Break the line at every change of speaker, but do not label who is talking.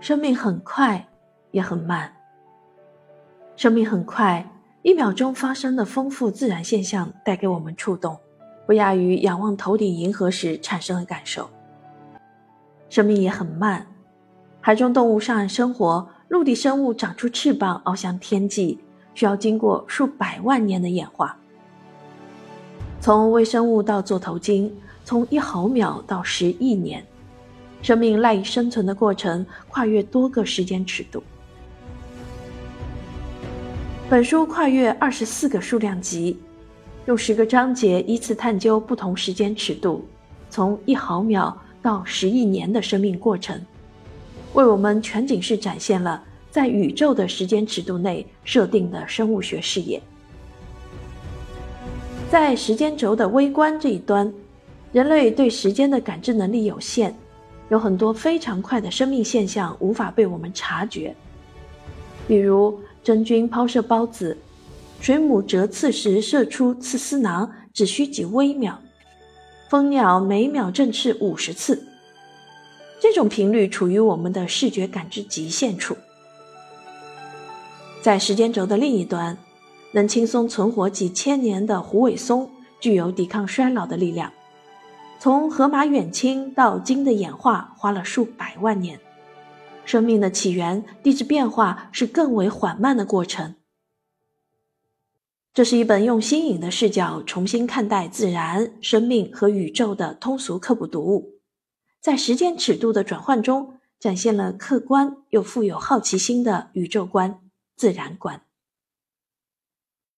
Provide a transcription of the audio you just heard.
生命很快，也很慢。生命很快，一秒钟发生的丰富自然现象带给我们触动，不亚于仰望头顶银河时产生的感受。生命也很慢，海中动物上岸生活，陆地生物长出翅膀翱翔天际，需要经过数百万年的演化。从微生物到座头鲸，从一毫秒到十亿年。生命赖以生存的过程跨越多个时间尺度。本书跨越二十四个数量级，用十个章节依次探究不同时间尺度，从一毫秒到十亿年的生命过程，为我们全景式展现了在宇宙的时间尺度内设定的生物学视野。在时间轴的微观这一端，人类对时间的感知能力有限。有很多非常快的生命现象无法被我们察觉，比如真菌抛射孢子，水母折刺时射出刺丝囊只需几微秒，蜂鸟每秒振翅五十次，这种频率处于我们的视觉感知极限处。在时间轴的另一端，能轻松存活几千年的虎尾松具有抵抗衰老的力量。从河马远亲到鲸的演化花了数百万年，生命的起源、地质变化是更为缓慢的过程。这是一本用新颖的视角重新看待自然、生命和宇宙的通俗科普读物，在时间尺度的转换中，展现了客观又富有好奇心的宇宙观、自然观。